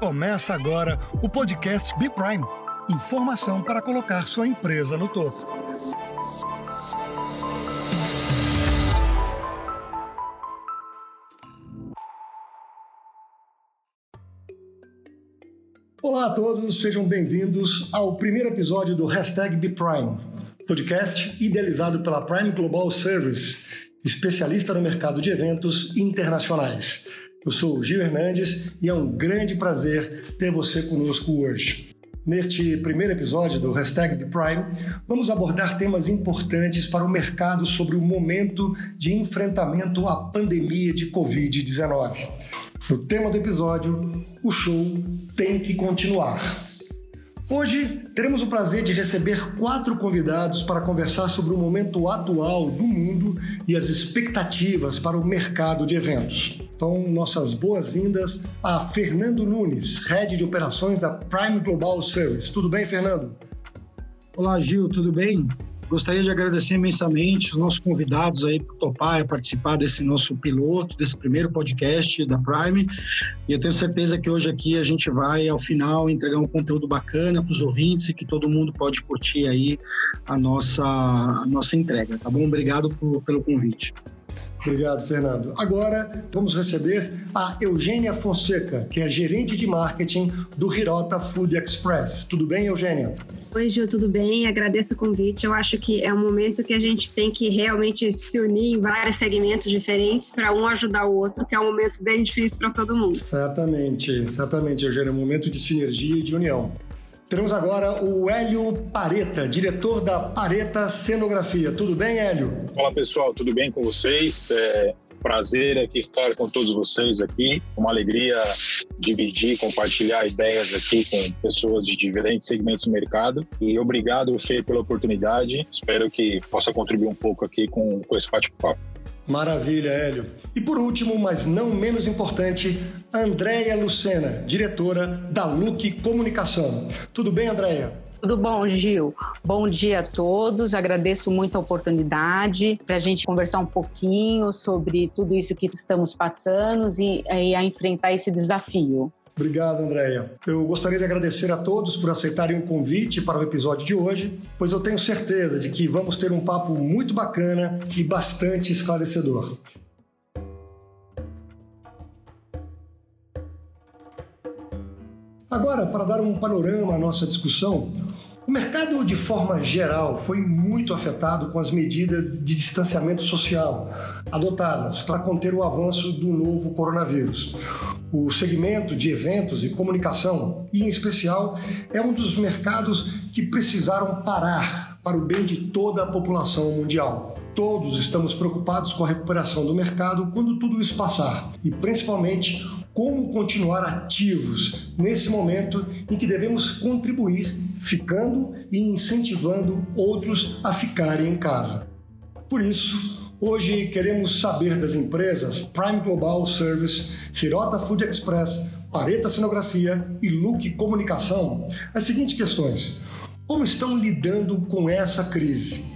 Começa agora o podcast B Prime. Informação para colocar sua empresa no topo. Olá a todos, sejam bem-vindos ao primeiro episódio do Hashtag B Prime, podcast idealizado pela Prime Global Service, especialista no mercado de eventos internacionais. Eu sou Gil Hernandes e é um grande prazer ter você conosco hoje. Neste primeiro episódio do Hashtag Prime, vamos abordar temas importantes para o mercado sobre o momento de enfrentamento à pandemia de Covid-19. O tema do episódio, o show tem que continuar. Hoje teremos o prazer de receber quatro convidados para conversar sobre o momento atual do mundo e as expectativas para o mercado de eventos. Então, nossas boas-vindas a Fernando Nunes, Head de Operações da Prime Global Service. Tudo bem, Fernando? Olá, Gil, tudo bem? Gostaria de agradecer imensamente os nossos convidados aí por topar e participar desse nosso piloto, desse primeiro podcast da Prime. E eu tenho certeza que hoje aqui a gente vai, ao final, entregar um conteúdo bacana para os ouvintes e que todo mundo pode curtir aí a nossa, a nossa entrega, tá bom? Obrigado por, pelo convite. Obrigado, Fernando. Agora vamos receber a Eugênia Fonseca, que é gerente de marketing do Hirota Food Express. Tudo bem, Eugênia? Oi, Gil, tudo bem? Agradeço o convite. Eu acho que é um momento que a gente tem que realmente se unir em vários segmentos diferentes para um ajudar o outro, que é um momento bem difícil para todo mundo. Certamente, certamente, Eugênia. É um momento de sinergia e de união. Teremos agora o Hélio Pareta, diretor da Pareta Cenografia. Tudo bem, Hélio? Olá, pessoal, tudo bem com vocês? É prazer aqui estar com todos vocês aqui. Uma alegria dividir, compartilhar ideias aqui com pessoas de diferentes segmentos do mercado. E obrigado, Fê, pela oportunidade. Espero que possa contribuir um pouco aqui com, com esse bate-papo. Maravilha, Hélio. E por último, mas não menos importante, Andréia Lucena, diretora da Look Comunicação. Tudo bem, Andréia? Tudo bom, Gil? Bom dia a todos. Agradeço muito a oportunidade para a gente conversar um pouquinho sobre tudo isso que estamos passando e, e a enfrentar esse desafio. Obrigado, Andréia. Eu gostaria de agradecer a todos por aceitarem o convite para o episódio de hoje, pois eu tenho certeza de que vamos ter um papo muito bacana e bastante esclarecedor. Agora, para dar um panorama à nossa discussão, o mercado, de forma geral, foi muito afetado com as medidas de distanciamento social adotadas para conter o avanço do novo coronavírus. O segmento de eventos e comunicação, e em especial, é um dos mercados que precisaram parar para o bem de toda a população mundial. Todos estamos preocupados com a recuperação do mercado quando tudo isso passar, e principalmente como continuar ativos nesse momento em que devemos contribuir ficando e incentivando outros a ficarem em casa. Por isso, hoje queremos saber das empresas Prime Global Service, Hirota Food Express, Pareta Cenografia e Look Comunicação as seguintes questões: como estão lidando com essa crise?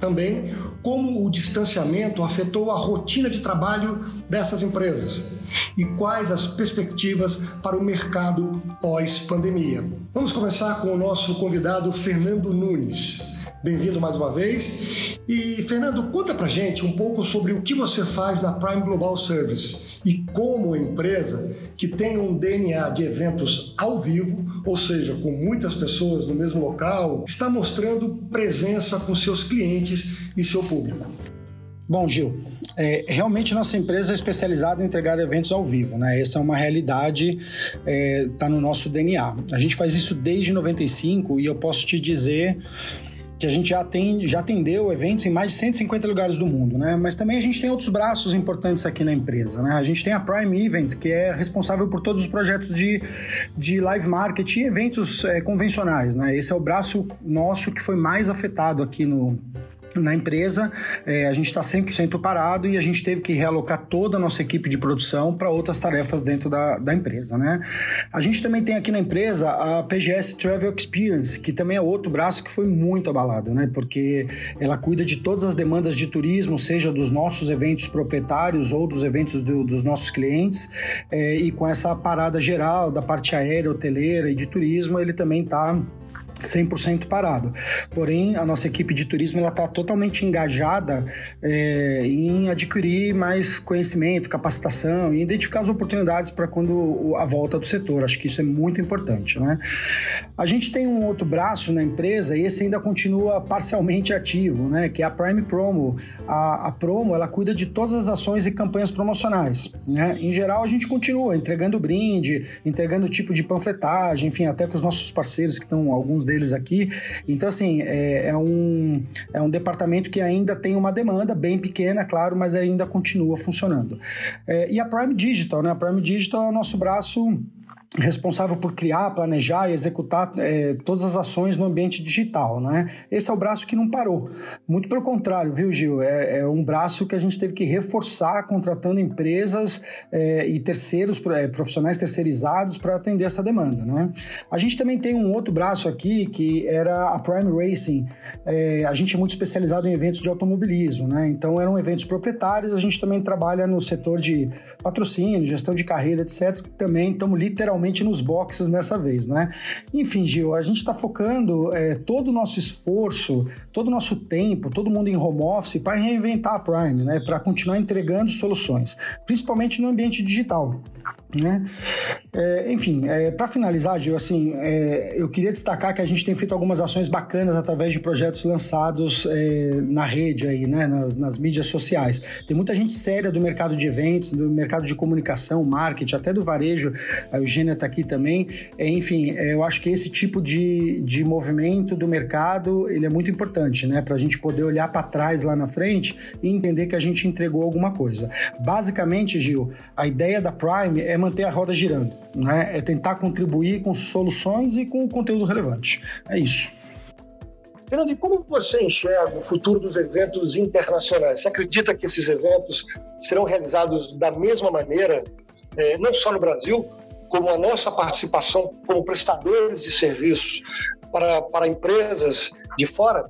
Também como o distanciamento afetou a rotina de trabalho dessas empresas e quais as perspectivas para o mercado pós-pandemia. Vamos começar com o nosso convidado Fernando Nunes. Bem-vindo mais uma vez. E Fernando, conta pra gente um pouco sobre o que você faz na Prime Global Service e como empresa que tem um DNA de eventos ao vivo, ou seja, com muitas pessoas no mesmo local, está mostrando presença com seus clientes e seu público. Bom, Gil, é, realmente nossa empresa é especializada em entregar eventos ao vivo, né? Essa é uma realidade, está é, no nosso DNA. A gente faz isso desde 95 e eu posso te dizer que a gente já, tem, já atendeu eventos em mais de 150 lugares do mundo, né? Mas também a gente tem outros braços importantes aqui na empresa, né? A gente tem a Prime Event, que é responsável por todos os projetos de, de live marketing e eventos é, convencionais, né? Esse é o braço nosso que foi mais afetado aqui no, na empresa, é, a gente está 100% parado e a gente teve que realocar toda a nossa equipe de produção para outras tarefas dentro da, da empresa, né? A gente também tem aqui na empresa a PGS Travel Experience, que também é outro braço que foi muito abalado, né? Porque ela cuida de todas as demandas de turismo, seja dos nossos eventos proprietários ou dos eventos do, dos nossos clientes, é, e com essa parada geral da parte aérea, hoteleira e de turismo, ele também está 100% parado. Porém, a nossa equipe de turismo está totalmente engajada é, em adquirir mais conhecimento, capacitação e identificar as oportunidades para quando a volta do setor. Acho que isso é muito importante. Né? A gente tem um outro braço na empresa e esse ainda continua parcialmente ativo, né? que é a Prime Promo. A, a Promo ela cuida de todas as ações e campanhas promocionais. Né? Em geral, a gente continua entregando brinde, entregando tipo de panfletagem, enfim, até com os nossos parceiros que estão alguns deles aqui. Então, assim, é, é, um, é um departamento que ainda tem uma demanda bem pequena, claro, mas ainda continua funcionando. É, e a Prime Digital, né? A Prime Digital é o nosso braço responsável por criar, planejar e executar é, todas as ações no ambiente digital, né? Esse é o braço que não parou. Muito pelo contrário, viu, Gil? É, é um braço que a gente teve que reforçar contratando empresas é, e terceiros, é, profissionais terceirizados para atender essa demanda, né? A gente também tem um outro braço aqui que era a Prime Racing. A gente é muito especializado em eventos de automobilismo, né? Então eram eventos proprietários. A gente também trabalha no setor de patrocínio, gestão de carreira, etc. Também estamos literalmente realmente nos boxes dessa vez, né? Enfim, Gil, a gente está focando é, todo o nosso esforço, todo o nosso tempo, todo mundo em home office para reinventar a Prime, né? Para continuar entregando soluções, principalmente no ambiente digital. Né? É, enfim, é, para finalizar, Gil, assim, é, eu queria destacar que a gente tem feito algumas ações bacanas através de projetos lançados é, na rede aí, né, nas, nas, mídias sociais. Tem muita gente séria do mercado de eventos, do mercado de comunicação, marketing, até do varejo. A Eugênia está aqui também. É, enfim, é, eu acho que esse tipo de, de movimento do mercado ele é muito importante, né, para a gente poder olhar para trás lá na frente e entender que a gente entregou alguma coisa. Basicamente, Gil, a ideia da Prime é manter a roda girando, né? É tentar contribuir com soluções e com conteúdo relevante. É isso. Fernando, e como você enxerga o futuro dos eventos internacionais? Você acredita que esses eventos serão realizados da mesma maneira, é, não só no Brasil, como a nossa participação como prestadores de serviços para, para empresas de fora?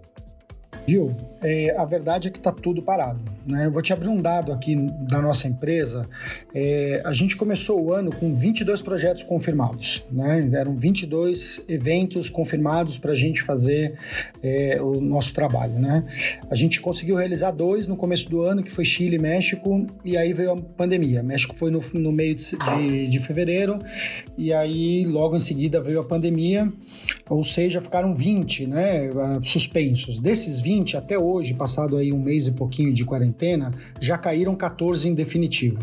Gil, é, a verdade é que está tudo parado. Né? Eu vou te abrir um dado aqui da nossa empresa. É, a gente começou o ano com 22 projetos confirmados. Né? Eram 22 eventos confirmados para a gente fazer é, o nosso trabalho. Né? A gente conseguiu realizar dois no começo do ano, que foi Chile e México, e aí veio a pandemia. México foi no, no meio de, de, de fevereiro, e aí logo em seguida veio a pandemia, ou seja, ficaram 20 né, suspensos. Desses 20, até hoje, passado aí um mês e pouquinho de quarentena, já caíram 14 em definitivo.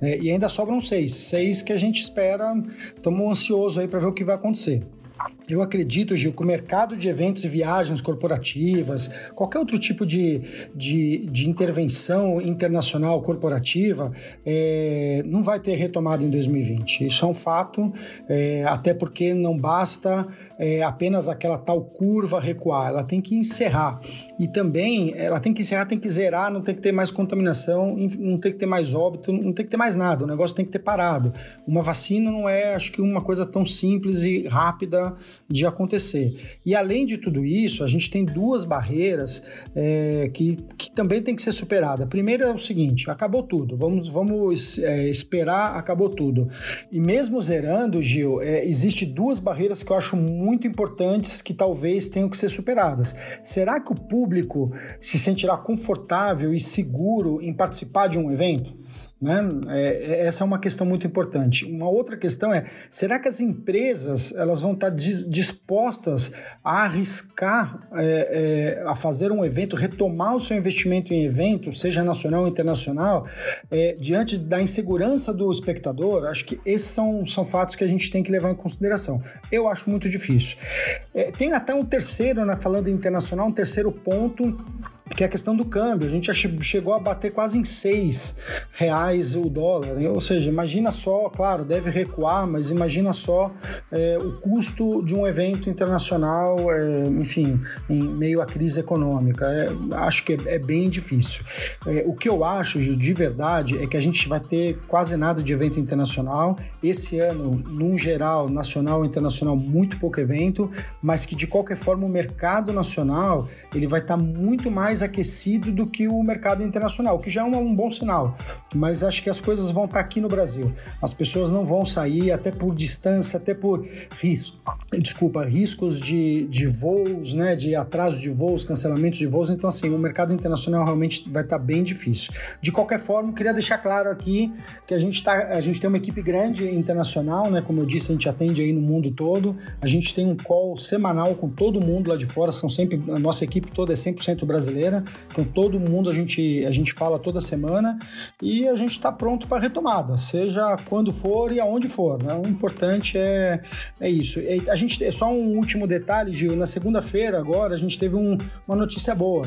É, e ainda sobram seis. Seis que a gente espera, estamos ansiosos aí para ver o que vai acontecer. Eu acredito, Gil, que o mercado de eventos e viagens corporativas, qualquer outro tipo de, de, de intervenção internacional corporativa, é, não vai ter retomada em 2020. Isso é um fato, é, até porque não basta é, apenas aquela tal curva recuar, ela tem que encerrar. E também, ela tem que encerrar, tem que zerar, não tem que ter mais contaminação, não tem que ter mais óbito, não tem que ter mais nada, o negócio tem que ter parado. Uma vacina não é, acho que, uma coisa tão simples e rápida de acontecer. E além de tudo isso, a gente tem duas barreiras é, que, que também tem que ser superada. A primeira é o seguinte: acabou tudo, vamos, vamos é, esperar, acabou tudo. E mesmo zerando, Gil, é, existe duas barreiras que eu acho muito importantes que talvez tenham que ser superadas. Será que o público se sentirá confortável e seguro em participar de um evento? Né? É, é, essa é uma questão muito importante. Uma outra questão é: será que as empresas elas vão estar dispostas a arriscar é, é, a fazer um evento, retomar o seu investimento em evento, seja nacional ou internacional, é, diante da insegurança do espectador? Acho que esses são, são fatos que a gente tem que levar em consideração. Eu acho muito difícil. É, tem até um terceiro, né, falando internacional, um terceiro ponto que é a questão do câmbio. A gente já chegou a bater quase em seis reais o dólar. Né? Ou seja, imagina só, claro, deve recuar, mas imagina só é, o custo de um evento internacional, é, enfim, em meio à crise econômica. É, acho que é, é bem difícil. É, o que eu acho, de verdade, é que a gente vai ter quase nada de evento internacional. Esse ano, num geral, nacional e internacional, muito pouco evento, mas que de qualquer forma o mercado nacional ele vai estar tá muito mais aquecido do que o mercado internacional, que já é um, um bom sinal. Mas acho que as coisas vão estar tá aqui no Brasil. As pessoas não vão sair, até por distância, até por risco, desculpa, riscos de, de voos, né, de atraso de voos, cancelamentos de voos. Então, assim, o mercado internacional realmente vai estar tá bem difícil. De qualquer forma, queria deixar claro aqui que a gente, tá, a gente tem uma equipe grande internacional, né? Como eu disse, a gente atende aí no mundo todo. A gente tem um call semanal com todo mundo lá de fora, são sempre a nossa equipe toda é 100% brasileira. Então todo mundo a gente a gente fala toda semana e a gente está pronto para retomada, seja quando for e aonde for. Né? O importante é, é isso. A gente é só um último detalhe, Gil. Na segunda-feira agora a gente teve um, uma notícia boa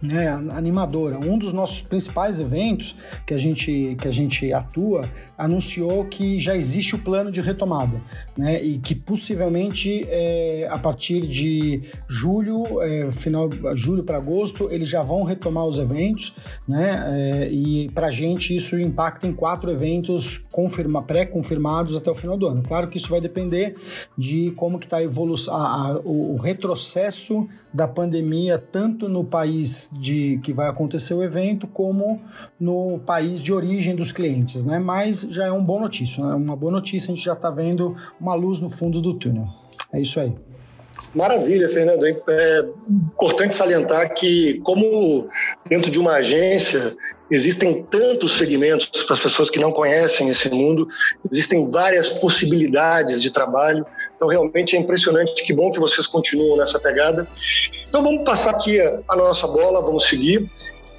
né, animadora. Um dos nossos principais eventos que a gente, que a gente atua anunciou que já existe o plano de retomada, né, e que possivelmente é, a partir de julho, é, final julho para agosto, eles já vão retomar os eventos, né, é, e para a gente isso impacta em quatro eventos confirma, pré-confirmados até o final do ano. Claro que isso vai depender de como que está a evolução, a, a, o retrocesso da pandemia tanto no país de que vai acontecer o evento, como no país de origem dos clientes, né? Mas já é um bom notícia, né? uma boa notícia, a gente já está vendo uma luz no fundo do túnel. É isso aí. Maravilha, Fernando. É importante salientar que, como dentro de uma agência existem tantos segmentos para as pessoas que não conhecem esse mundo, existem várias possibilidades de trabalho. Então, realmente é impressionante. Que bom que vocês continuam nessa pegada. Então, vamos passar aqui a nossa bola, vamos seguir.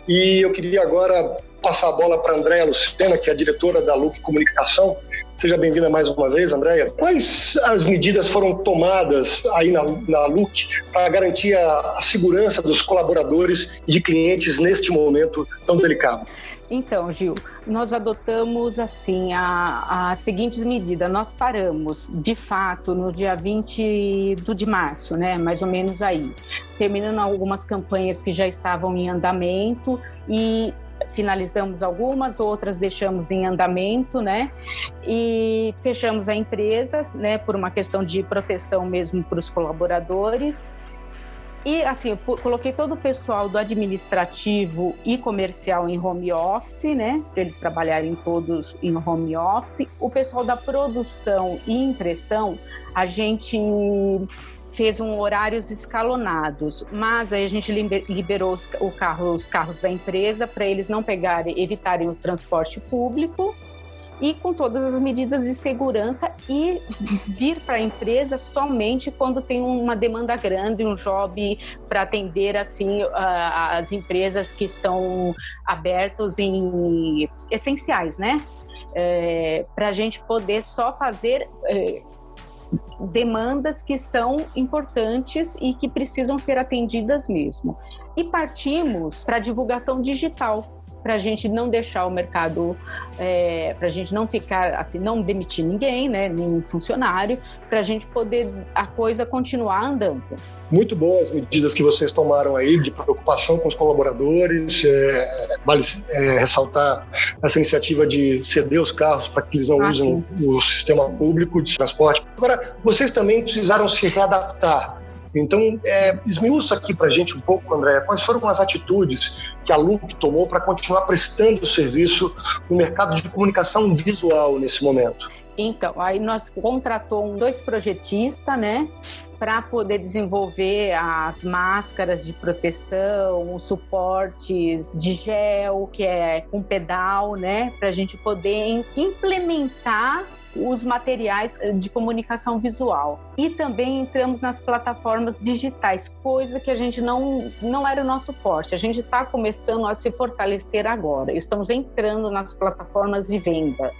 E eu queria agora passar a bola para a Andréa Lucena, que é a diretora da Look Comunicação. Seja bem-vinda mais uma vez, Andréia. Quais as medidas foram tomadas aí na, na LUC para garantir a, a segurança dos colaboradores e de clientes neste momento tão delicado? Então, Gil, nós adotamos assim a, a seguinte medida. Nós paramos, de fato, no dia 20 de março, né? Mais ou menos aí, terminando algumas campanhas que já estavam em andamento e finalizamos algumas, outras deixamos em andamento, né? E fechamos a empresa, né? Por uma questão de proteção mesmo para os colaboradores. E assim, coloquei todo o pessoal do administrativo e comercial em home office, né? Para eles trabalharem todos em home office. O pessoal da produção e impressão, a gente fez um horários escalonados, mas aí a gente liberou os, o carro, os carros da empresa para eles não pegarem, evitarem o transporte público e com todas as medidas de segurança e vir para a empresa somente quando tem uma demanda grande, um job para atender assim as empresas que estão abertos em essenciais, né? É, para a gente poder só fazer é, demandas que são importantes e que precisam ser atendidas mesmo. E partimos para a divulgação digital para a gente não deixar o mercado, é, para a gente não ficar assim, não demitir ninguém, né, nenhum funcionário, para a gente poder a coisa continuar andando. Muito boas medidas que vocês tomaram aí de preocupação com os colaboradores. É, vale é, ressaltar essa iniciativa de ceder os carros para que eles não ah, usem o sistema público de transporte. Agora, vocês também precisaram se readaptar então, é, esmiuça aqui para gente um pouco, André, quais foram as atitudes que a LUC tomou para continuar prestando serviço no mercado de comunicação visual nesse momento? Então, aí nós contratou dois projetistas, né, para poder desenvolver as máscaras de proteção, os suportes de gel, que é com pedal, né, para a gente poder implementar os materiais eh, de comunicação visual. E também entramos nas plataformas digitais, coisa que a gente não, não era o nosso forte. A gente está começando a se fortalecer agora. Estamos entrando nas plataformas de venda.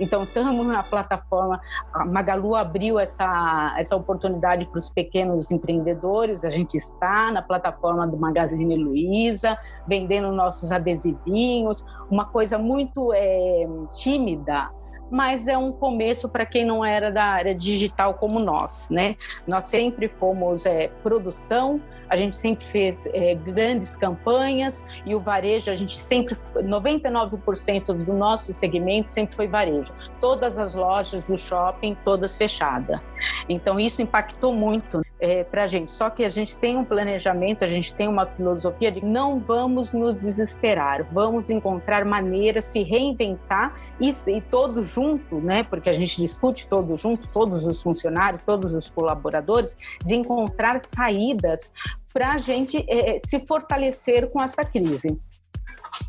Então, estamos na plataforma. A Magalu abriu essa, essa oportunidade para os pequenos empreendedores. A gente está na plataforma do Magazine Luiza, vendendo nossos adesivinhos. Uma coisa muito é, tímida, mas é um começo para quem não era da área digital como nós, né? Nós sempre fomos é, produção, a gente sempre fez é, grandes campanhas e o varejo, a gente sempre, 99% do nosso segmento sempre foi varejo. Todas as lojas do shopping, todas fechadas. Então isso impactou muito é, para a gente. Só que a gente tem um planejamento, a gente tem uma filosofia de não vamos nos desesperar, vamos encontrar maneiras, se reinventar e, e todos junto, né, porque a gente discute todo junto, todos os funcionários, todos os colaboradores, de encontrar saídas para a gente é, se fortalecer com essa crise.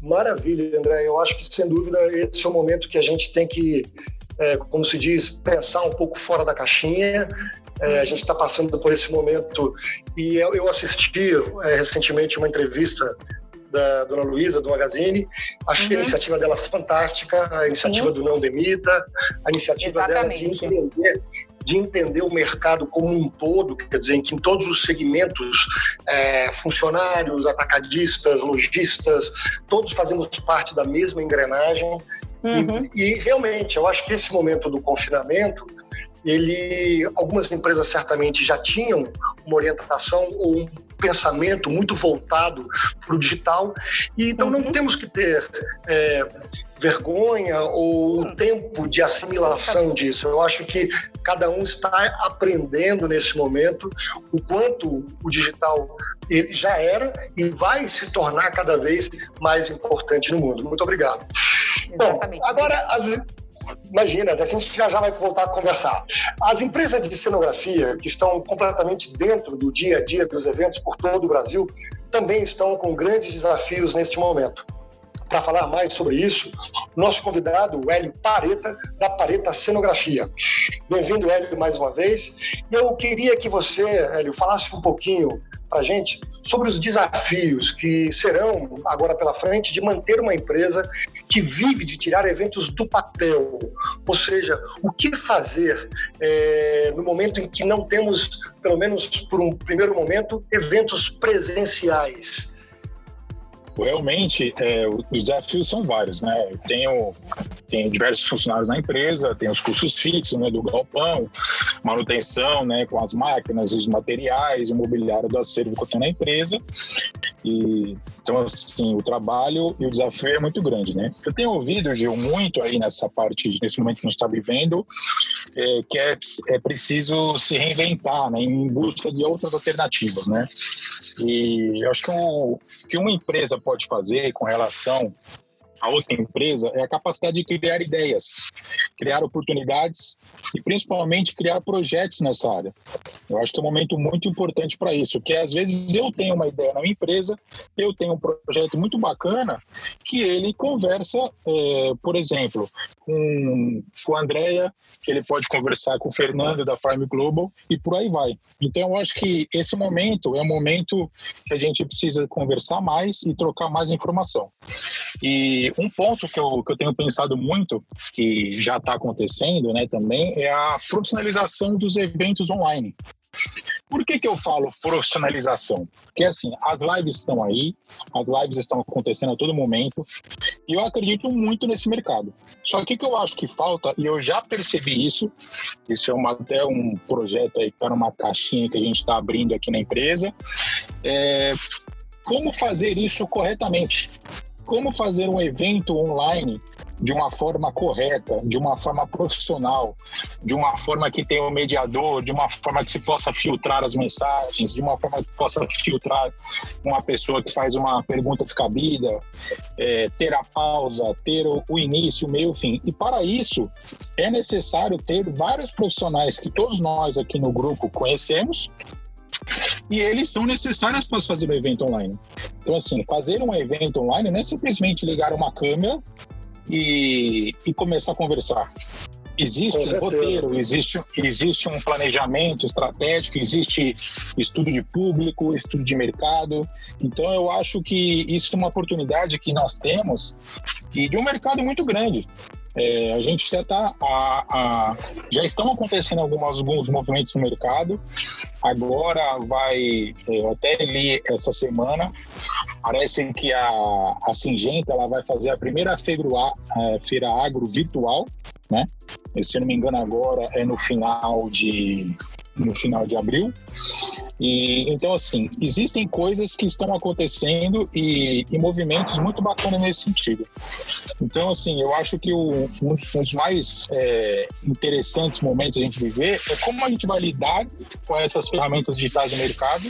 Maravilha, André. Eu acho que, sem dúvida, esse é o momento que a gente tem que, é, como se diz, pensar um pouco fora da caixinha. É, a gente está passando por esse momento e eu, eu assisti recentemente uma entrevista da dona Luísa, do Magazine. Achei uhum. a iniciativa dela fantástica, a iniciativa Sim. do Não Demita, a iniciativa Exatamente. dela de entender de entender o mercado como um todo, quer dizer, em que em todos os segmentos, é, funcionários, atacadistas, lojistas, todos fazemos parte da mesma engrenagem. Uhum. E, e, realmente, eu acho que esse momento do confinamento ele, algumas empresas certamente já tinham uma orientação ou um pensamento muito voltado para o digital, e então uhum. não temos que ter é, vergonha ou o tempo de assimilação disso. Eu acho que cada um está aprendendo nesse momento o quanto o digital ele já era e vai se tornar cada vez mais importante no mundo. Muito obrigado. Exatamente. Bom, agora as, Imagina, a gente já já vai voltar a conversar. As empresas de cenografia, que estão completamente dentro do dia a dia dos eventos por todo o Brasil, também estão com grandes desafios neste momento. Para falar mais sobre isso, nosso convidado, Hélio Pareta, da Pareta Cenografia. Bem-vindo, Hélio, mais uma vez. Eu queria que você, Hélio, falasse um pouquinho para a gente sobre os desafios que serão agora pela frente de manter uma empresa que vive de tirar eventos do papel. Ou seja, o que fazer é, no momento em que não temos, pelo menos por um primeiro momento, eventos presenciais? Realmente, é, os desafios são vários, né? Eu tenho, tenho diversos funcionários na empresa, tem os custos fixos, né, do galpão, manutenção, né, com as máquinas, os materiais, o mobiliário do acervo que eu tenho na empresa. E, então, assim, o trabalho e o desafio é muito grande, né? Eu tenho ouvido, Gil, muito aí nessa parte, nesse momento que a gente está vivendo, é, que é, é preciso se reinventar, né, em busca de outras alternativas, né? E eu acho que, um, que uma empresa pode fazer com relação a outra empresa é a capacidade de criar ideias, criar oportunidades e principalmente criar projetos nessa área. Eu acho que é um momento muito importante para isso, que às vezes eu tenho uma ideia na empresa, eu tenho um projeto muito bacana que ele conversa, é, por exemplo, com, com a Andrea, que ele pode conversar com o Fernando da Farm Global e por aí vai. Então eu acho que esse momento é um momento que a gente precisa conversar mais e trocar mais informação. E um ponto que eu, que eu tenho pensado muito, que já está acontecendo né, também, é a profissionalização dos eventos online. Por que, que eu falo profissionalização? Porque assim, as lives estão aí, as lives estão acontecendo a todo momento, e eu acredito muito nesse mercado. Só que o que eu acho que falta, e eu já percebi isso, isso é uma, até um projeto aí que está numa caixinha que a gente está abrindo aqui na empresa, é como fazer isso corretamente como fazer um evento online de uma forma correta, de uma forma profissional, de uma forma que tenha um mediador, de uma forma que se possa filtrar as mensagens, de uma forma que possa filtrar uma pessoa que faz uma pergunta descabida, é, ter a pausa, ter o, o início, o meio, o fim. E para isso é necessário ter vários profissionais que todos nós aqui no grupo conhecemos e eles são necessários para fazer um evento online. Então, assim, fazer um evento online não é simplesmente ligar uma câmera e, e começar a conversar. Existe um roteiro, existe, existe um planejamento estratégico, existe estudo de público, estudo de mercado. Então, eu acho que isso é uma oportunidade que nós temos e de um mercado muito grande. É, a gente já está já estão acontecendo algumas, alguns movimentos no mercado. Agora vai, é, eu até li essa semana, parece que a, a Singenta ela vai fazer a primeira feira, a, feira agro virtual, né? Se não me engano agora é no final de no final de abril. E então assim, existem coisas que estão acontecendo e, e movimentos muito bacanas nesse sentido. Então assim, eu acho que o, um, dos mais é, interessantes momentos a gente viver é como a gente vai lidar com essas ferramentas digitais do mercado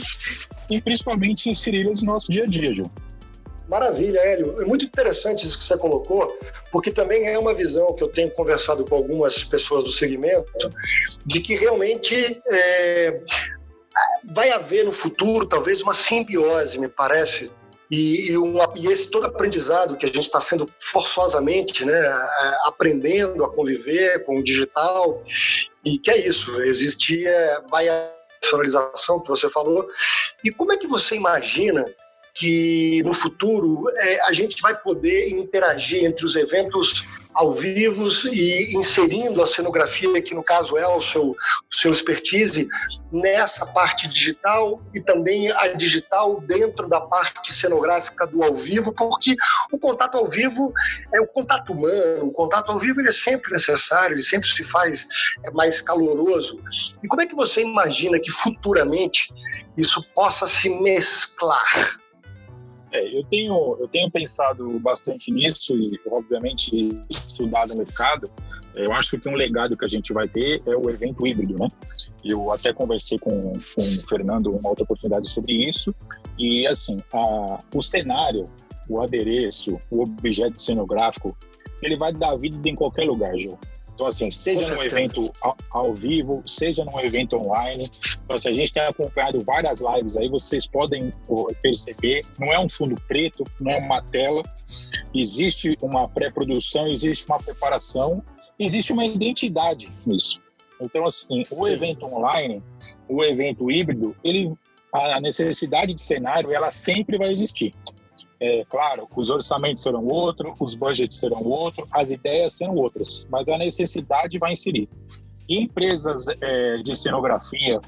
e principalmente inseri-las no nosso dia a dia, Gil. Maravilha, Hélio. É muito interessante isso que você colocou, porque também é uma visão que eu tenho conversado com algumas pessoas do segmento, de que realmente é, vai haver no futuro talvez uma simbiose, me parece, e, e, e, esse todo aprendizado que a gente está sendo forçosamente né, aprendendo a conviver com o digital, e que é isso, existia, vai a personalização que você falou. E como é que você imagina que no futuro é, a gente vai poder interagir entre os eventos ao vivo e inserindo a cenografia, que no caso é o seu, o seu expertise, nessa parte digital e também a digital dentro da parte cenográfica do ao vivo, porque o contato ao vivo é o contato humano, o contato ao vivo é sempre necessário, ele sempre se faz mais caloroso. E como é que você imagina que futuramente isso possa se mesclar? É, eu tenho, eu tenho pensado bastante nisso e, obviamente, estudado o mercado. Eu acho que um legado que a gente vai ter é o evento híbrido, né? Eu até conversei com, com o Fernando uma outra oportunidade sobre isso. E, assim, a, o cenário, o adereço, o objeto cenográfico, ele vai dar vida em qualquer lugar, Gil. Então, assim, seja num evento ao, ao, vivo, seja num evento online. Então, assim, a gente tem acompanhado várias lives aí, vocês podem perceber, não é um fundo preto, não é uma tela, existe uma pré-produção, existe uma preparação, existe uma identidade nisso. Então, assim, o evento online, o evento híbrido, ele, a necessidade de cenário, ela sempre vai existir. É, claro, os orçamentos serão outros, os budgets serão outros, as ideias serão outras, mas a necessidade vai inserir. empresas é, de cenografia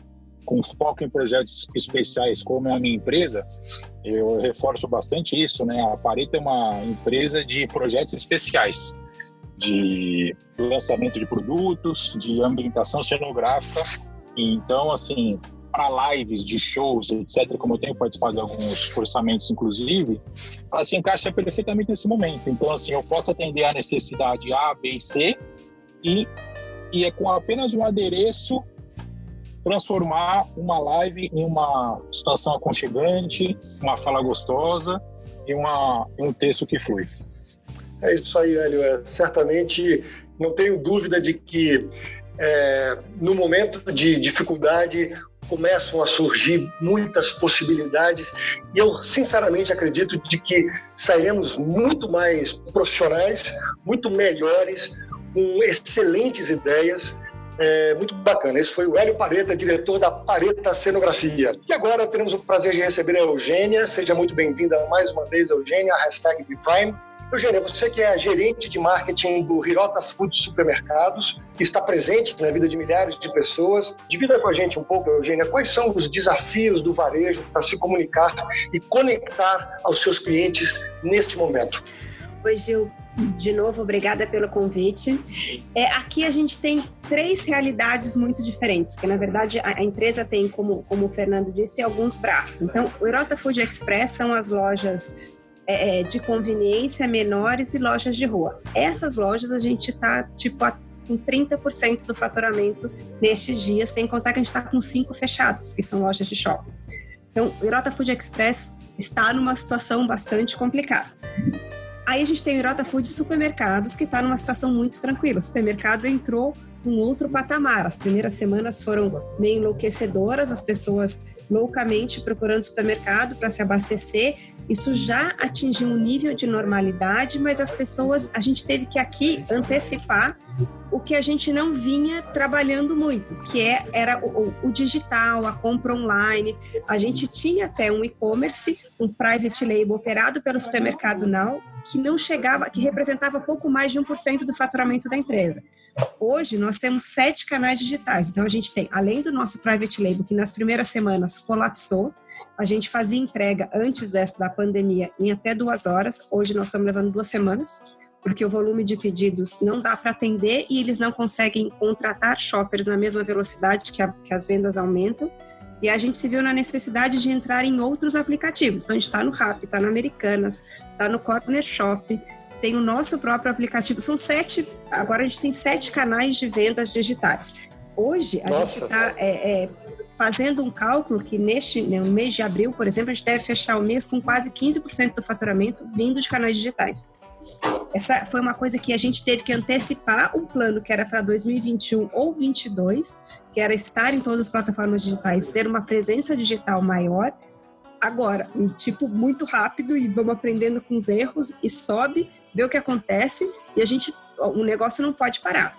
com foco em projetos especiais, como a minha empresa, eu reforço bastante isso, né? A Pareto é uma empresa de projetos especiais, de lançamento de produtos, de ambientação cenográfica. Então, assim, para lives de shows, etc., como eu tenho participado de alguns orçamentos, inclusive, ela se encaixa perfeitamente nesse momento. Então, assim, eu posso atender a necessidade A, B e C e, e é com apenas um adereço transformar uma live em uma situação aconchegante, uma fala gostosa e uma, um texto que flui. É isso aí, Hélio. É, certamente não tenho dúvida de que é, no momento de dificuldade, começam a surgir muitas possibilidades e eu sinceramente acredito de que sairemos muito mais profissionais, muito melhores, com excelentes ideias. É, muito bacana. Esse foi o Hélio Pareta, diretor da Pareta Cenografia. E agora teremos o prazer de receber a Eugênia. Seja muito bem-vinda mais uma vez, Eugênia, hashtag. Eugênia, você que é gerente de marketing do Hirota Food Supermercados, que está presente na vida de milhares de pessoas, divida com a gente um pouco, Eugênia, quais são os desafios do varejo para se comunicar e conectar aos seus clientes neste momento? Oi, Gil. De novo, obrigada pelo convite. É, aqui a gente tem três realidades muito diferentes, porque na verdade a, a, empresa tem, como, como o Fernando disse, alguns braços. Então, o Eurota Food Express são as lojas é, é, de conveniência menores e lojas de rua. Essas lojas a gente está tipo com 30% do faturamento nestes dias, sem contar que a gente está com cinco fechadas, porque são lojas de shopping. Então, o Irota Food Express está numa situação bastante complicada. Aí a gente tem o Irota Food Supermercados, que está numa situação muito tranquila. O supermercado entrou um outro patamar. As primeiras semanas foram meio enlouquecedoras, as pessoas loucamente procurando supermercado para se abastecer. Isso já atingiu um nível de normalidade, mas as pessoas, a gente teve que aqui antecipar o que a gente não vinha trabalhando muito, que é, era o, o digital, a compra online. A gente tinha até um e-commerce, um private label operado pelo supermercado Now, que não chegava, que representava pouco mais de 1% do faturamento da empresa. Hoje, nós temos sete canais digitais. Então, a gente tem, além do nosso private label, que nas primeiras semanas colapsou, a gente fazia entrega antes dessa, da pandemia em até duas horas. Hoje, nós estamos levando duas semanas porque o volume de pedidos não dá para atender e eles não conseguem contratar shoppers na mesma velocidade que, a, que as vendas aumentam. E a gente se viu na necessidade de entrar em outros aplicativos. Então, a gente está no Rap, está no Americanas, está no Corner Shop, tem o nosso próprio aplicativo. São sete, agora a gente tem sete canais de vendas digitais. Hoje, a Nossa. gente está é, é, fazendo um cálculo que neste né, no mês de abril, por exemplo, a gente deve fechar o mês com quase 15% do faturamento vindo de canais digitais. Essa foi uma coisa que a gente teve que antecipar um plano que era para 2021 ou 2022, que era estar em todas as plataformas digitais, ter uma presença digital maior. Agora, um tipo muito rápido e vamos aprendendo com os erros e sobe, vê o que acontece e a gente, o negócio não pode parar.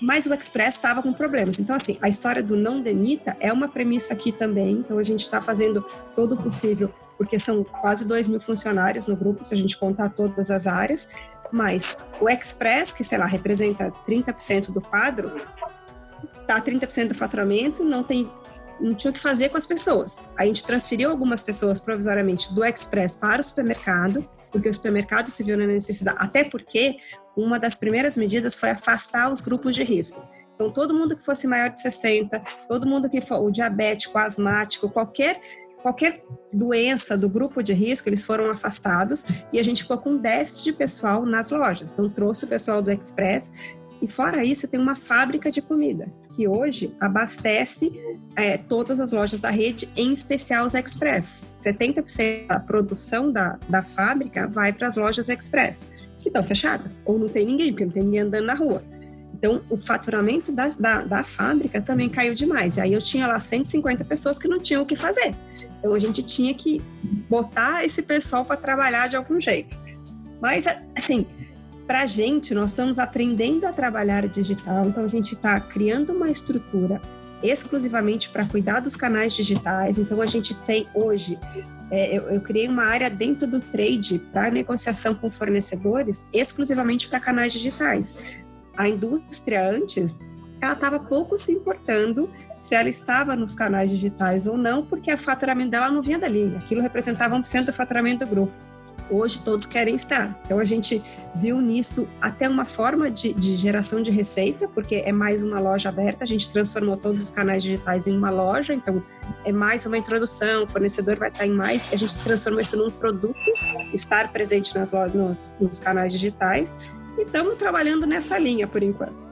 Mas o Express estava com problemas. Então, assim, a história do não demita é uma premissa aqui também. Então, a gente está fazendo todo o possível porque são quase 2 mil funcionários no grupo, se a gente contar todas as áreas, mas o Express, que sei lá, representa 30% do quadro, tá 30% do faturamento, não tem não tinha o que fazer com as pessoas. A gente transferiu algumas pessoas provisoriamente do Express para o supermercado, porque o supermercado se viu na necessidade, até porque uma das primeiras medidas foi afastar os grupos de risco. Então, todo mundo que fosse maior de 60, todo mundo que for o diabético, asmático, qualquer qualquer doença do grupo de risco, eles foram afastados e a gente ficou com déficit de pessoal nas lojas. Então, trouxe o pessoal do Express e, fora isso, tem uma fábrica de comida que hoje abastece é, todas as lojas da rede, em especial os Express. 70% da produção da, da fábrica vai para as lojas Express, que estão fechadas, ou não tem ninguém, porque não tem ninguém andando na rua. Então, o faturamento da, da, da, fábrica também caiu demais. Aí eu tinha lá 150 pessoas que não tinham o que fazer. Então, a gente tinha que botar esse pessoal para trabalhar de algum jeito. Mas, assim, para a gente, nós estamos aprendendo a trabalhar digital, então a gente está criando uma estrutura exclusivamente para cuidar dos canais digitais. Então, a gente tem hoje, é, eu, eu, criei uma área dentro do trade para negociação com fornecedores exclusivamente para canais digitais a indústria antes, ela estava pouco se importando se ela estava nos canais digitais ou não, porque o faturamento dela não vinha dali. Aquilo representava 1% do faturamento do grupo. Hoje todos querem estar. Então a gente viu nisso até uma forma de, de geração de receita, porque é mais uma loja aberta. A gente transformou todos os canais digitais em uma loja, então é mais uma introdução. O fornecedor vai estar em mais. A gente transformou isso num produto, estar presente nas lojas, nos, nos canais digitais e estamos trabalhando nessa linha por enquanto.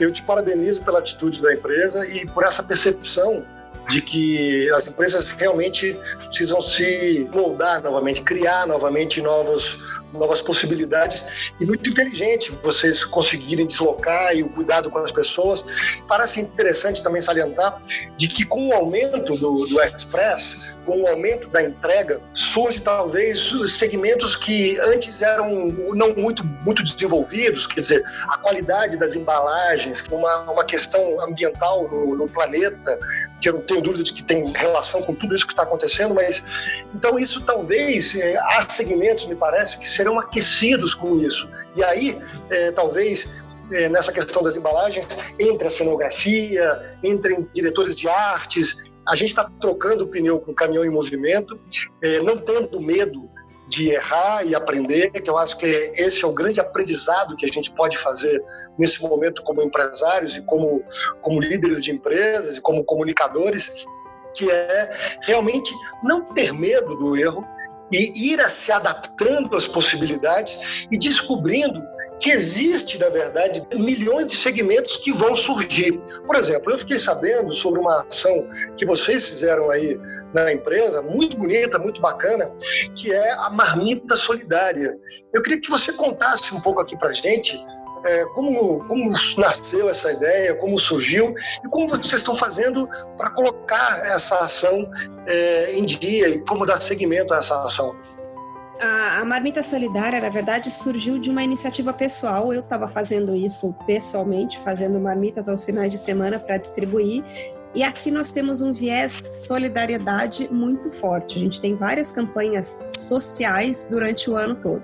Eu te parabenizo pela atitude da empresa e por essa percepção de que as empresas realmente precisam se moldar novamente, criar novamente novos, novas possibilidades. E muito inteligente vocês conseguirem deslocar e o cuidado com as pessoas. Parece interessante também salientar de que com o aumento do, do Express, com o aumento da entrega, surge talvez segmentos que antes eram não muito, muito desenvolvidos, quer dizer, a qualidade das embalagens, uma, uma questão ambiental no, no planeta, que eu não tenho dúvida de que tem relação com tudo isso que está acontecendo, mas então isso talvez, é, há segmentos, me parece, que serão aquecidos com isso. E aí, é, talvez, é, nessa questão das embalagens, entre a cenografia, entre diretores de artes, a gente está trocando pneu com caminhão em movimento, é, não tendo medo de errar e aprender, que eu acho que esse é o grande aprendizado que a gente pode fazer nesse momento como empresários e como, como líderes de empresas e como comunicadores, que é realmente não ter medo do erro, e ir se adaptando às possibilidades e descobrindo que existe, na verdade, milhões de segmentos que vão surgir. Por exemplo, eu fiquei sabendo sobre uma ação que vocês fizeram aí na empresa, muito bonita, muito bacana, que é a marmita solidária. Eu queria que você contasse um pouco aqui para gente é, como, como nasceu essa ideia, como surgiu e como vocês estão fazendo para colocar essa ação é, em dia e como dar seguimento a essa ação. A, a Marmita Solidária, na verdade, surgiu de uma iniciativa pessoal. Eu estava fazendo isso pessoalmente, fazendo marmitas aos finais de semana para distribuir. E aqui nós temos um viés solidariedade muito forte. A gente tem várias campanhas sociais durante o ano todo.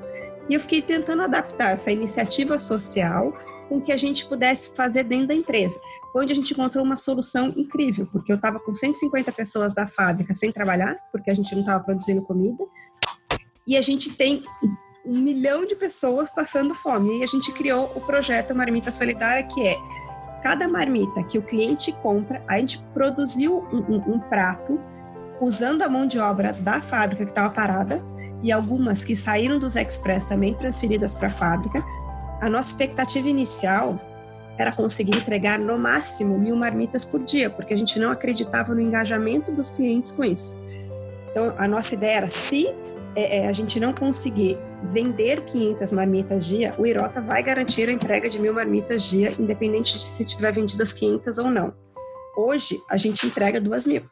E eu fiquei tentando adaptar essa iniciativa social com o que a gente pudesse fazer dentro da empresa. Foi onde a gente encontrou uma solução incrível, porque eu estava com 150 pessoas da fábrica sem trabalhar, porque a gente não estava produzindo comida, e a gente tem um milhão de pessoas passando fome. E a gente criou o projeto Marmita Solidária, que é cada marmita que o cliente compra, a gente produziu um, um, um prato usando a mão de obra da fábrica que estava parada e algumas que saíram dos express também transferidas para a fábrica. A nossa expectativa inicial era conseguir entregar no máximo mil marmitas por dia, porque a gente não acreditava no engajamento dos clientes com isso. Então, a nossa ideia era, se é, é, a gente não conseguir vender 500 marmitas dia, o Irota vai garantir a entrega de mil marmitas dia, independente de se tiver vendidas 500 ou não. Hoje, a gente entrega duas mil.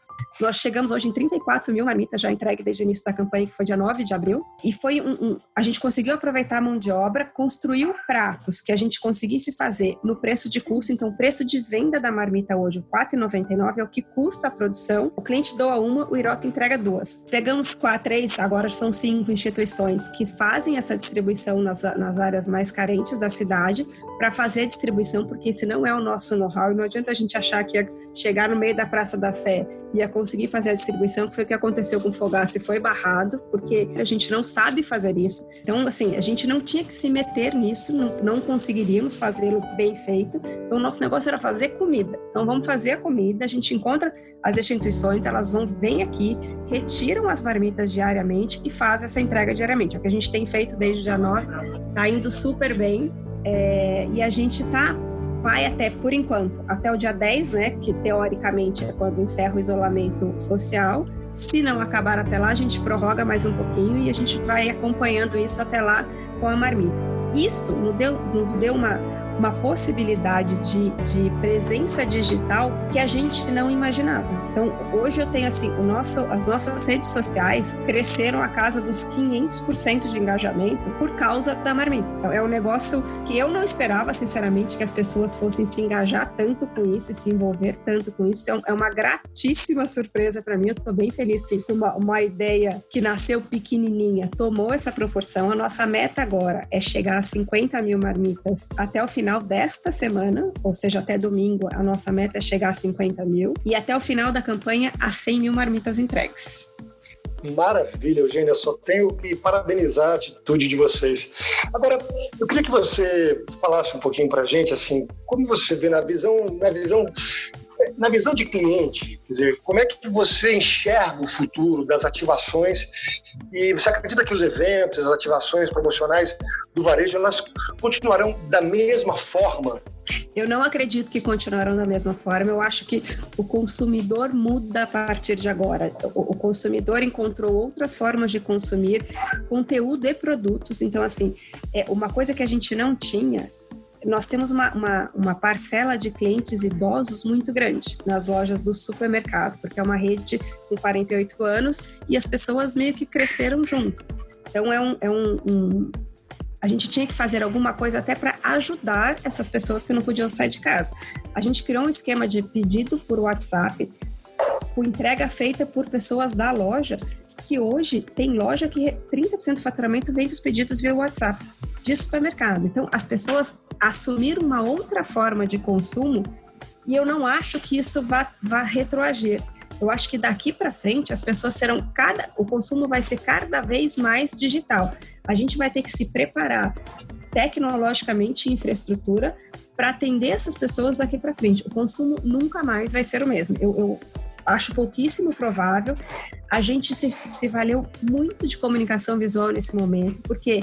Nós chegamos hoje em 34 mil marmitas já entregue desde o início da campanha, que foi dia 9 de abril. E foi um, um, a gente conseguiu aproveitar a mão de obra, construiu pratos que a gente conseguisse fazer no preço de custo. Então, o preço de venda da marmita hoje, R$ 4,99, é o que custa a produção. O cliente doa uma, o Irota entrega duas. Pegamos quatro, três, agora são cinco instituições que fazem essa distribuição nas, nas áreas mais carentes da cidade para fazer a distribuição, porque esse não é o nosso know-how não adianta a gente achar que ia chegar no meio da Praça da Sé e ia conseguir fazer a distribuição, que foi o que aconteceu com o Fogaça foi barrado, porque a gente não sabe fazer isso. Então, assim, a gente não tinha que se meter nisso, não, não conseguiríamos fazê-lo bem feito. Então, o nosso negócio era fazer comida. Então, vamos fazer a comida, a gente encontra as instituições, elas vão, vêm aqui, retiram as marmitas diariamente e fazem essa entrega diariamente. É o que a gente tem feito desde 9, tá indo super bem. É, e a gente está vai até, por enquanto, até o dia 10, né, que teoricamente é quando encerra o isolamento social. Se não acabar até lá, a gente prorroga mais um pouquinho e a gente vai acompanhando isso até lá com a marmita. Isso nos deu, nos deu uma, uma possibilidade de, de presença digital que a gente não imaginava. Então, hoje eu tenho assim, o nosso, as nossas redes sociais cresceram a casa dos 500% de engajamento por causa da marmita. Então, é um negócio que eu não esperava, sinceramente, que as pessoas fossem se engajar tanto com isso e se envolver tanto com isso. É, é uma gratíssima surpresa para mim. Eu estou bem feliz que uma, uma ideia que nasceu pequenininha tomou essa proporção. A nossa meta agora é chegar a 50 mil marmitas até o final final desta semana, ou seja, até domingo, a nossa meta é chegar a 50 mil, e até o final da campanha, a 100 mil marmitas entregues. Maravilha, Eugênia. Só tenho que parabenizar a atitude de vocês. Agora, eu queria que você falasse um pouquinho para a gente, assim, como você vê na visão, na visão na visão de cliente, quer dizer, como é que você enxerga o futuro das ativações e você acredita que os eventos, as ativações promocionais do varejo, elas continuarão da mesma forma? Eu não acredito que continuarão da mesma forma. Eu acho que o consumidor muda a partir de agora. O consumidor encontrou outras formas de consumir conteúdo e produtos. Então, assim, é uma coisa que a gente não tinha nós temos uma, uma, uma, parcela de clientes idosos muito grande nas lojas do supermercado, porque é uma rede com 48 anos e as pessoas meio que cresceram junto. Então, é um, é um, um a gente tinha que fazer alguma coisa até para ajudar essas pessoas que não podiam sair de casa. A gente criou um esquema de pedido por WhatsApp, com entrega feita por pessoas da loja, que hoje tem loja que 30% do faturamento vem dos pedidos via WhatsApp de supermercado. Então, as pessoas assumiram uma outra forma de consumo e eu não acho que isso vá, vá retroagir. Eu acho que daqui para frente as pessoas serão cada, o consumo vai ser cada vez mais digital. A gente vai ter que se preparar tecnologicamente infraestrutura para atender essas pessoas daqui para frente. O consumo nunca mais vai ser o mesmo. Eu, eu acho pouquíssimo provável. A gente se, se valeu muito de comunicação visual nesse momento, porque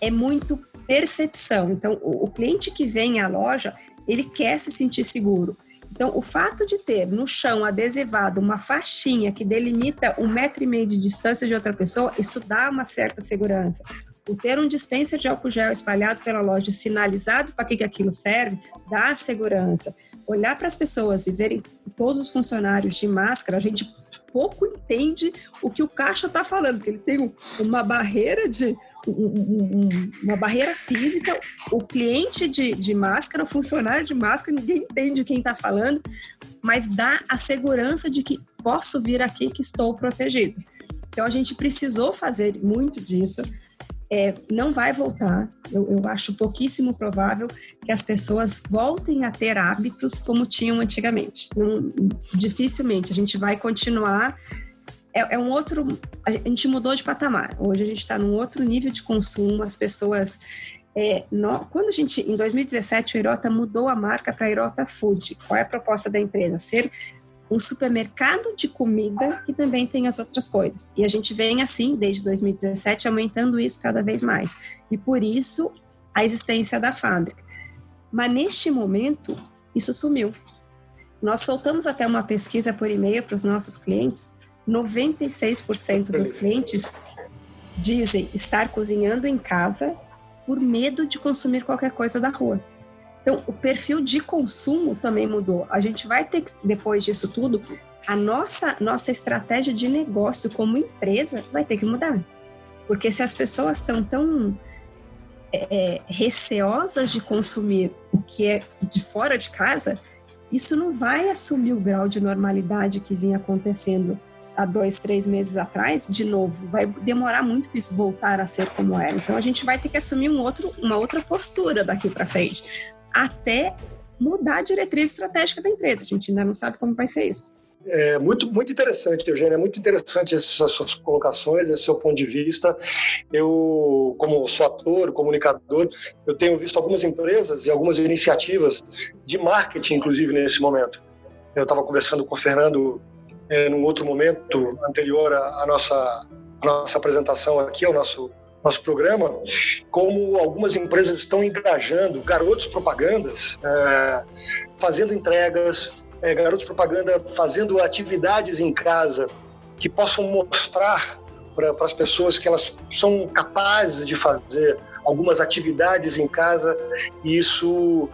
é muito percepção. Então, o, o cliente que vem à loja, ele quer se sentir seguro. Então, o fato de ter no chão adesivado uma faixinha que delimita um metro e meio de distância de outra pessoa, isso dá uma certa segurança. O ter um dispenser de álcool gel espalhado pela loja, sinalizado para que, que aquilo serve, dá segurança. Olhar para as pessoas e verem todos os funcionários de máscara, a gente pouco entende o que o caixa está falando, que ele tem uma barreira de uma barreira física, o cliente de, de máscara, o funcionário de máscara, ninguém entende quem está falando, mas dá a segurança de que posso vir aqui que estou protegido. Então a gente precisou fazer muito disso é, não vai voltar. Eu, eu, acho pouquíssimo provável que as pessoas voltem a ter hábitos como tinham antigamente. Não, dificilmente. A gente vai continuar. É, é, um outro. A gente mudou de patamar. Hoje a gente está num outro nível de consumo. As pessoas. É, no, quando a gente, em 2017, o Irota mudou a marca para Irota Food. Qual é a proposta da empresa? Ser um supermercado de comida que também tem as outras coisas. E a gente vem assim, desde 2017, aumentando isso cada vez mais. E por isso, a existência da fábrica. Mas neste momento, isso sumiu. Nós soltamos até uma pesquisa por e-mail para os nossos clientes. 96% dos clientes dizem estar cozinhando em casa por medo de consumir qualquer coisa da rua. Então, o perfil de consumo também mudou. A gente vai ter que, depois disso tudo, a nossa, nossa estratégia de negócio como empresa vai ter que mudar. Porque se as pessoas estão tão é, é, receosas de consumir o que é de fora de casa, isso não vai assumir o grau de normalidade que vinha acontecendo há dois, três meses atrás, de novo, vai demorar muito para isso voltar a ser como era. Então a gente vai ter que assumir um outro, uma outra postura daqui para frente até mudar a diretriz estratégica da empresa. A gente ainda não sabe como vai ser isso. É muito, muito interessante, Eugênia, é muito interessante essas suas colocações, esse seu ponto de vista. Eu, como sou ator, comunicador, eu tenho visto algumas empresas e algumas iniciativas de marketing, inclusive, nesse momento. Eu estava conversando com o Fernando é, num outro momento anterior à nossa, à nossa apresentação aqui, ao nosso nosso programa, como algumas empresas estão engajando garotos propagandas, é, fazendo entregas, é, garotos propaganda fazendo atividades em casa que possam mostrar para as pessoas que elas são capazes de fazer algumas atividades em casa e isso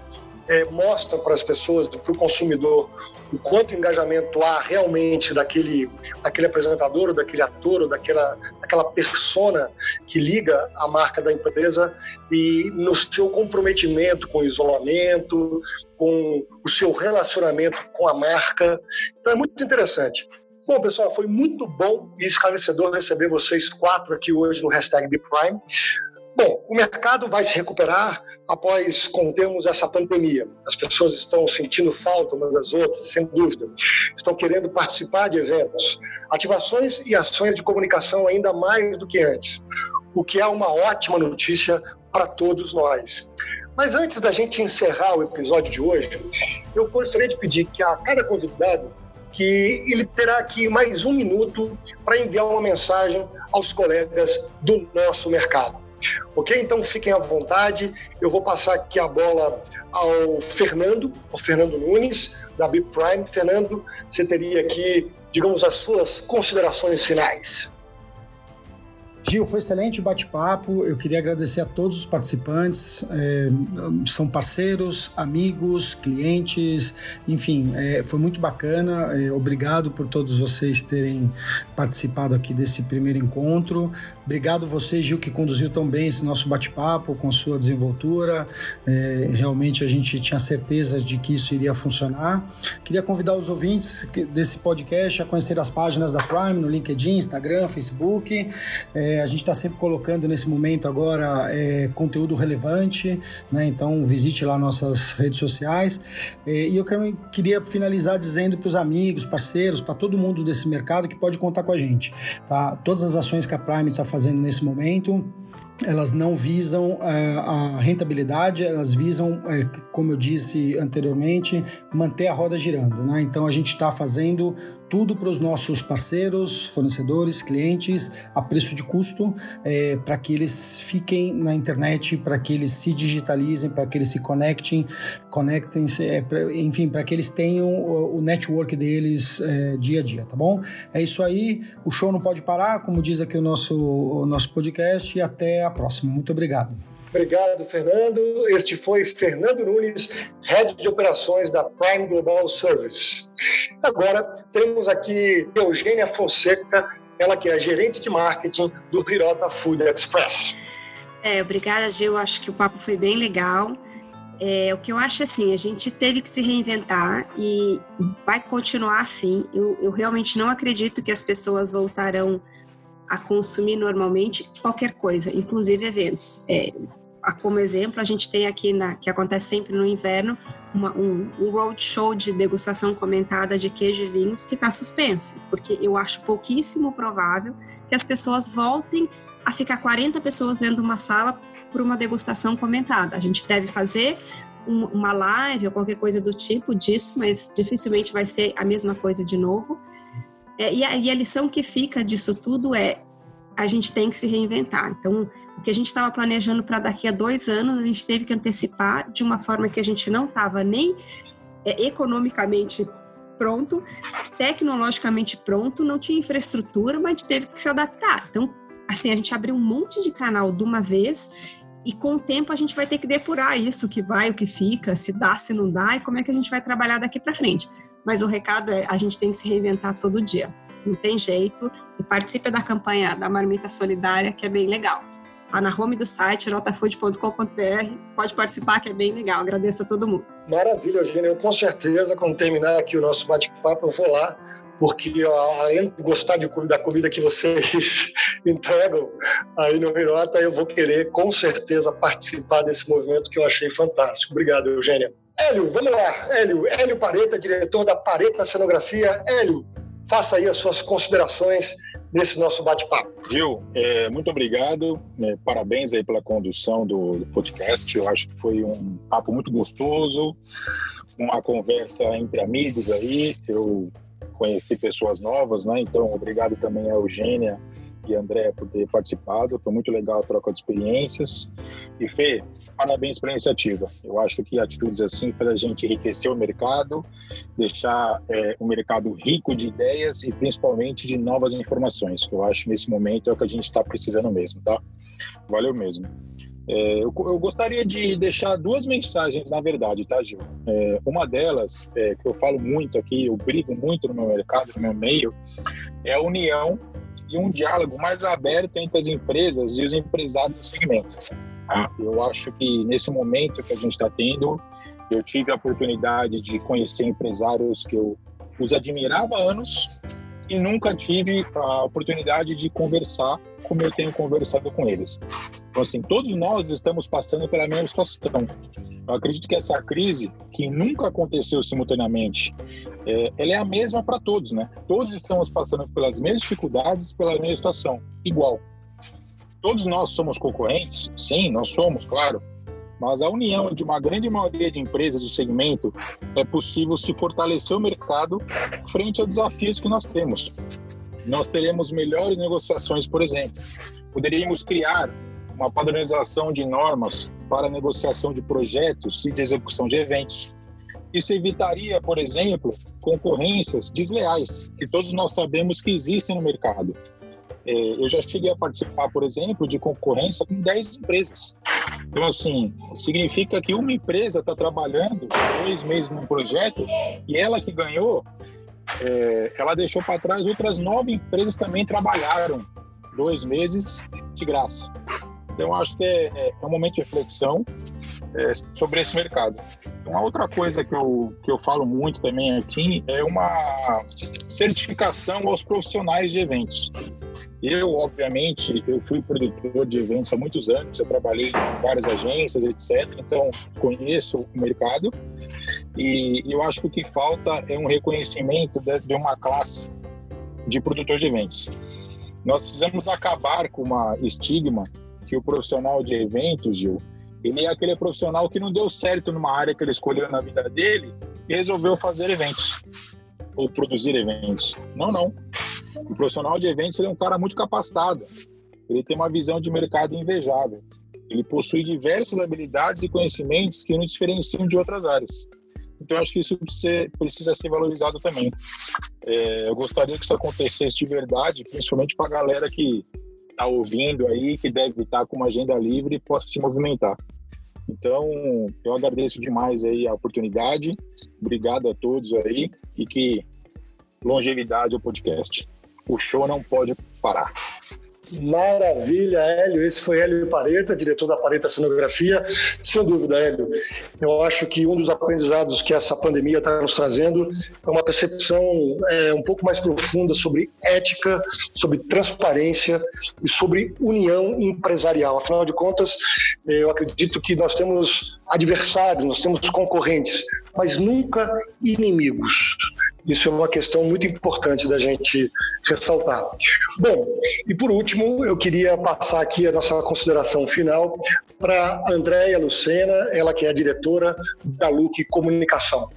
é, mostra para as pessoas, para o consumidor, o quanto engajamento há realmente daquele, daquele apresentador, daquele ator, ou daquela, daquela persona que liga a marca da empresa e no seu comprometimento com o isolamento, com o seu relacionamento com a marca. Então é muito interessante. Bom, pessoal, foi muito bom e esclarecedor receber vocês quatro aqui hoje no hashtag BPrime. Bom, o mercado vai se recuperar após contermos essa pandemia. As pessoas estão sentindo falta umas das outras, sem dúvida. Estão querendo participar de eventos, ativações e ações de comunicação ainda mais do que antes, o que é uma ótima notícia para todos nós. Mas antes da gente encerrar o episódio de hoje, eu gostaria de pedir que a cada convidado que ele terá aqui mais um minuto para enviar uma mensagem aos colegas do nosso mercado. Ok? Então fiquem à vontade. Eu vou passar aqui a bola ao Fernando, ao Fernando Nunes, da Bip Prime. Fernando, você teria aqui, digamos, as suas considerações finais. Gil, foi excelente o bate-papo. Eu queria agradecer a todos os participantes. É, são parceiros, amigos, clientes, enfim, é, foi muito bacana. É, obrigado por todos vocês terem participado aqui desse primeiro encontro. Obrigado você, Gil, que conduziu tão bem esse nosso bate-papo com sua desenvoltura. É, realmente a gente tinha certeza de que isso iria funcionar. Queria convidar os ouvintes desse podcast a conhecer as páginas da Prime no LinkedIn, Instagram, Facebook. É, é, a gente está sempre colocando nesse momento agora é, conteúdo relevante, né? então visite lá nossas redes sociais. É, e eu quero, queria finalizar dizendo para os amigos, parceiros, para todo mundo desse mercado que pode contar com a gente. Tá? Todas as ações que a Prime está fazendo nesse momento elas não visam é, a rentabilidade, elas visam, é, como eu disse anteriormente, manter a roda girando. Né? Então a gente está fazendo tudo para os nossos parceiros, fornecedores, clientes, a preço de custo, é, para que eles fiquem na internet, para que eles se digitalizem, para que eles se conectem, conectem, é, pra, enfim, para que eles tenham o, o network deles é, dia a dia, tá bom? É isso aí, o show não pode parar, como diz aqui o nosso, o nosso podcast, e até a próxima. Muito obrigado. Obrigado, Fernando. Este foi Fernando Nunes, Head de Operações da Prime Global Service. Agora temos aqui Eugênia Fonseca, ela que é gerente de marketing do Hirota Food Express. É, obrigada, Gil. Acho que o papo foi bem legal. É, o que eu acho assim, a gente teve que se reinventar e vai continuar assim. Eu, eu realmente não acredito que as pessoas voltarão a consumir normalmente qualquer coisa, inclusive eventos. É, como exemplo, a gente tem aqui, na, que acontece sempre no inverno, uma, um, um roadshow de degustação comentada de queijo e vinhos que está suspenso, porque eu acho pouquíssimo provável que as pessoas voltem a ficar 40 pessoas dentro de uma sala por uma degustação comentada. A gente deve fazer um, uma live ou qualquer coisa do tipo disso, mas dificilmente vai ser a mesma coisa de novo. É, e, a, e a lição que fica disso tudo é a gente tem que se reinventar. Então, que a gente estava planejando para daqui a dois anos, a gente teve que antecipar de uma forma que a gente não estava nem é, economicamente pronto, tecnologicamente pronto, não tinha infraestrutura, mas teve que se adaptar. Então, assim, a gente abriu um monte de canal de uma vez e com o tempo a gente vai ter que depurar isso, o que vai, o que fica, se dá, se não dá e como é que a gente vai trabalhar daqui para frente. Mas o recado é, a gente tem que se reinventar todo dia. Não tem jeito. E participe da campanha da Marmita Solidária, que é bem legal. Tá na home do site, notafood.com.br. Pode participar, que é bem legal. Agradeço a todo mundo. Maravilha, Eugênio. Eu, com certeza, quando terminar aqui o nosso bate-papo, eu vou lá, porque além de gostar de, da comida que vocês entregam aí no Hirota, eu vou querer, com certeza, participar desse movimento que eu achei fantástico. Obrigado, Eugênia. Hélio, vamos lá. Hélio, Hélio Pareta, diretor da Pareta Cenografia. Hélio, faça aí as suas considerações nesse nosso bate-papo. Gil, é, muito obrigado, é, parabéns aí pela condução do, do, podcast, eu acho que foi um papo muito gostoso, uma conversa entre amigos aí, eu conheci pessoas novas, né, então obrigado também a Eugênia e André por ter participado. Foi muito legal a troca de experiências. E Fê, parabéns pela iniciativa. Eu acho que atitudes assim faz a gente enriquecer o mercado, deixar é, o mercado rico de ideias e principalmente de novas informações. Eu acho que nesse momento é o que a gente está precisando mesmo, tá? Valeu mesmo. É, eu, eu, gostaria de deixar duas mensagens, na verdade, tá, Gil? É, uma delas, é, que eu falo muito aqui, eu brigo muito no meu mercado, no meu meio, é a união e um diálogo mais aberto entre as empresas e os empresários do segmento. Eu acho que nesse momento que a gente está tendo, eu tive a oportunidade de conhecer empresários que eu os admirava há anos e nunca tive a oportunidade de conversar como eu tenho conversado com eles. Então, assim, todos nós estamos passando pela mesma situação. Eu acredito que essa crise, que nunca aconteceu simultaneamente, é, ela é a mesma para todos, né? Todos estamos passando pelas mesmas dificuldades, pela mesma situação, igual. Todos nós somos concorrentes? Sim, nós somos, claro. Mas a união de uma grande maioria de empresas do segmento é possível se fortalecer o mercado frente a desafios que nós temos. Nós teremos melhores negociações, por exemplo. Poderíamos criar uma padronização de normas para negociação de projetos e de execução de eventos. Isso evitaria, por exemplo, concorrências desleais, que todos nós sabemos que existem no mercado. É, eu já cheguei a participar, por exemplo, de concorrência com 10 empresas. Então, assim, significa que uma empresa está trabalhando dois meses num projeto e ela que ganhou, é, ela deixou para trás outras nove empresas também trabalharam dois meses de graça. Então, acho que é, é, é um momento de reflexão é, sobre esse mercado. Uma outra coisa que eu, que eu falo muito também aqui é uma certificação aos profissionais de eventos. Eu, obviamente, eu fui produtor de eventos há muitos anos, eu trabalhei em várias agências, etc. Então, conheço o mercado e eu acho que o que falta é um reconhecimento de, de uma classe de produtor de eventos. Nós precisamos acabar com uma estigma que o profissional de eventos, Gil, ele é aquele profissional que não deu certo numa área que ele escolheu na vida dele e resolveu fazer eventos. ou produzir eventos. Não, não. O profissional de eventos é um cara muito capacitado. Ele tem uma visão de mercado invejável. Ele possui diversas habilidades e conhecimentos que não diferenciam de outras áreas. Então, acho que isso precisa ser valorizado também. É, eu gostaria que isso acontecesse de verdade, principalmente para a galera que está ouvindo aí, que deve estar tá com uma agenda livre e possa se movimentar. Então, eu agradeço demais aí a oportunidade. Obrigado a todos aí e que longevidade ao podcast. O show não pode parar. Maravilha, Hélio. Esse foi Hélio Pareta, diretor da Pareta Cenografia. Sem dúvida, Hélio. Eu acho que um dos aprendizados que essa pandemia está nos trazendo é uma percepção é, um pouco mais profunda sobre ética, sobre transparência e sobre união empresarial. Afinal de contas, eu acredito que nós temos adversários, nós temos concorrentes, mas nunca inimigos. Isso é uma questão muito importante da gente ressaltar. Bom, e por último, eu queria passar aqui a nossa consideração final para Andréia Lucena, ela que é a diretora da LUC Comunicação.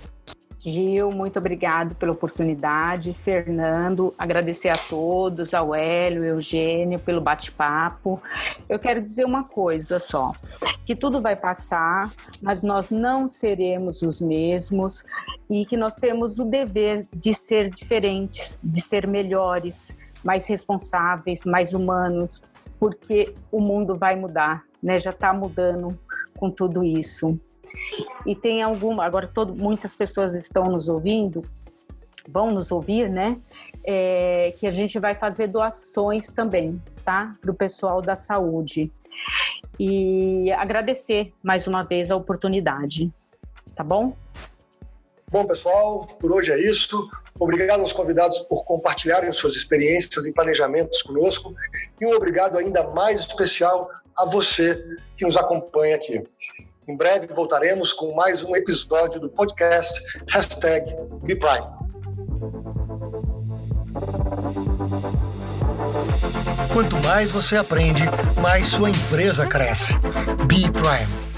Gil, muito obrigado pela oportunidade. Fernando, agradecer a todos, ao Hélio, Eugênio, pelo bate-papo. Eu quero dizer uma coisa só: que tudo vai passar, mas nós não seremos os mesmos e que nós temos o dever de ser diferentes, de ser melhores, mais responsáveis, mais humanos, porque o mundo vai mudar, né? Já está mudando com tudo isso. E tem alguma, agora todo, muitas pessoas estão nos ouvindo, vão nos ouvir, né? É, que a gente vai fazer doações também, tá? Para o pessoal da saúde. E agradecer mais uma vez a oportunidade, tá bom? Bom, pessoal, por hoje é isso. Obrigado aos convidados por compartilharem suas experiências e planejamentos conosco. E um obrigado ainda mais especial a você que nos acompanha aqui. Em breve voltaremos com mais um episódio do podcast Hashtag BePrime. Quanto mais você aprende, mais sua empresa cresce. Be Prime